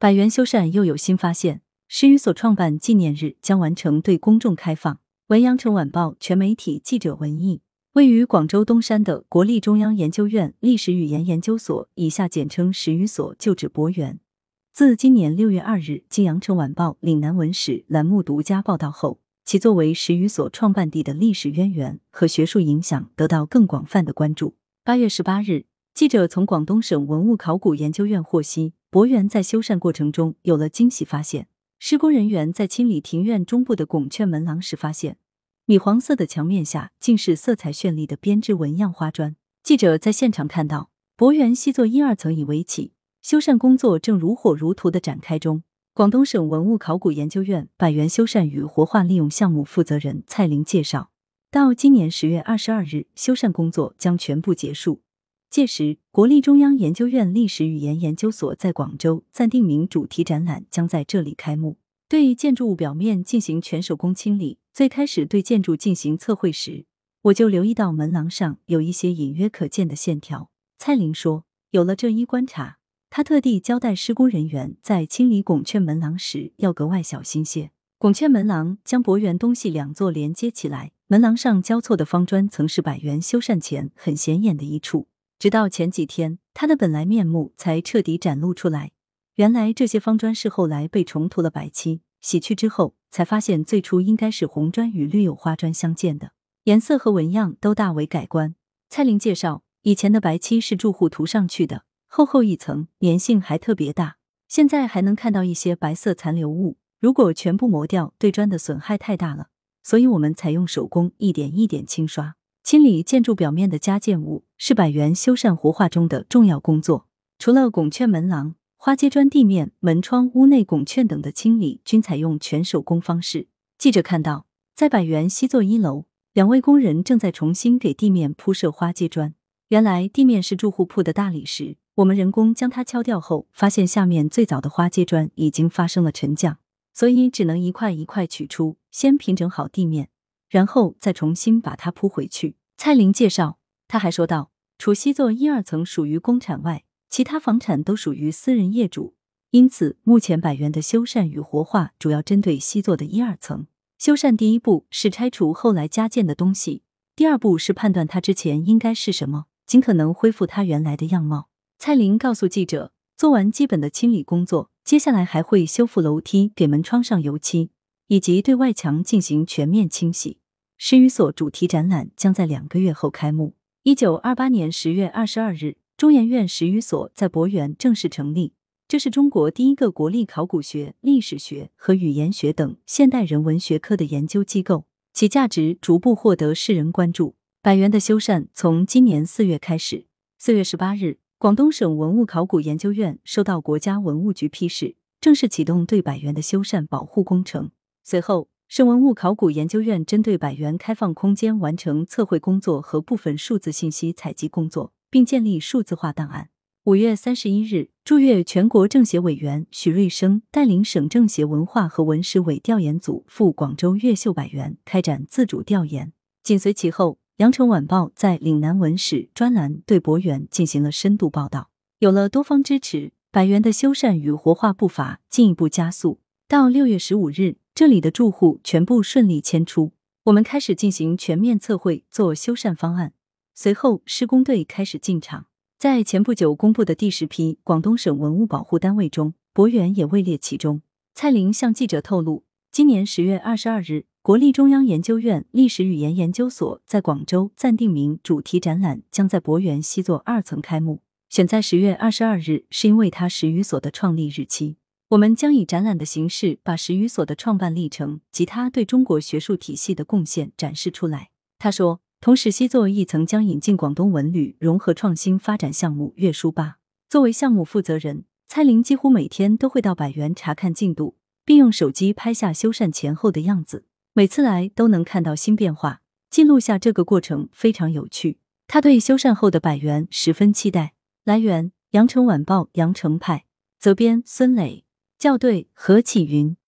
百元修缮又有新发现，十余所创办纪念日将完成对公众开放。文阳城晚报全媒体记者文艺。位于广州东山的国立中央研究院历史语言研究所（以下简称十余所）旧址博园，自今年六月二日经羊城晚报岭南文史栏目独家报道后，其作为十余所创办地的历史渊源和学术影响得到更广泛的关注。八月十八日，记者从广东省文物考古研究院获悉，博园在修缮过程中有了惊喜发现。施工人员在清理庭院中部的拱券门廊时发现。米黄色的墙面下，竟是色彩绚丽的编织纹样花砖。记者在现场看到，博园西座一二层已围起，修缮工作正如火如荼的展开中。广东省文物考古研究院百园修缮与活化利用项目负责人蔡玲介绍，到今年十月二十二日，修缮工作将全部结束。届时，国立中央研究院历史语言研究所在广州暂定名主题展览将在这里开幕。对建筑物表面进行全手工清理。最开始对建筑进行测绘时，我就留意到门廊上有一些隐约可见的线条。蔡玲说，有了这一观察，他特地交代施工人员在清理拱券门廊时要格外小心些。拱券门廊将博园东西两座连接起来，门廊上交错的方砖曾是百元修缮前很显眼的一处，直到前几天，它的本来面目才彻底展露出来。原来这些方砖是后来被重涂了白漆。洗去之后，才发现最初应该是红砖与绿釉花砖相间的，颜色和纹样都大为改观。蔡玲介绍，以前的白漆是住户涂上去的，厚厚一层，粘性还特别大。现在还能看到一些白色残留物，如果全部磨掉，对砖的损害太大了，所以我们采用手工一点一点清刷、清理建筑表面的加建物，是百元修缮活化中的重要工作。除了拱券门廊。花阶砖地面、门窗、屋内拱券等的清理均采用全手工方式。记者看到，在百元西座一楼，两位工人正在重新给地面铺设花阶砖。原来地面是住户铺的大理石，我们人工将它敲掉后，发现下面最早的花阶砖已经发生了沉降，所以只能一块一块取出，先平整好地面，然后再重新把它铺回去。蔡玲介绍，他还说道，除西座一二层属于公产外。其他房产都属于私人业主，因此目前百元的修缮与活化主要针对西座的一二层。修缮第一步是拆除后来加建的东西，第二步是判断它之前应该是什么，尽可能恢复它原来的样貌。蔡玲告诉记者，做完基本的清理工作，接下来还会修复楼梯、给门窗上油漆，以及对外墙进行全面清洗。十余所主题展览将在两个月后开幕。一九二八年十月二十二日。中研院十余所在博园正式成立，这是中国第一个国立考古学、历史学和语言学等现代人文学科的研究机构，其价值逐步获得世人关注。百园的修缮从今年四月开始，四月十八日，广东省文物考古研究院收到国家文物局批示，正式启动对百园的修缮保护工程。随后，省文物考古研究院针对百园开放空间完成测绘工作和部分数字信息采集工作。并建立数字化档案。五月三十一日，驻粤全国政协委员许瑞生带领省政协文化和文史委调研组赴广州越秀百园开展自主调研。紧随其后，羊城晚报在岭南文史专栏对博园进行了深度报道。有了多方支持，百园的修缮与活化步伐进一步加速。到六月十五日，这里的住户全部顺利迁出，我们开始进行全面测绘，做修缮方案。随后，施工队开始进场。在前不久公布的第十批广东省文物保护单位中，博园也位列其中。蔡玲向记者透露，今年十月二十二日，国立中央研究院历史语言研究所在广州暂定名主题展览将在博园西座二层开幕。选在十月二十二日，是因为它十余所的创立日期。我们将以展览的形式，把十余所的创办历程及他对中国学术体系的贡献展示出来。他说。同时，西座亦曾将引进广东文旅融合创新发展项目“粤书吧”。作为项目负责人，蔡玲几乎每天都会到百园查看进度，并用手机拍下修缮前后的样子。每次来都能看到新变化，记录下这个过程非常有趣。他对修缮后的百园十分期待。来源：羊城晚报羊城派，责编：孙磊，校对：何启云。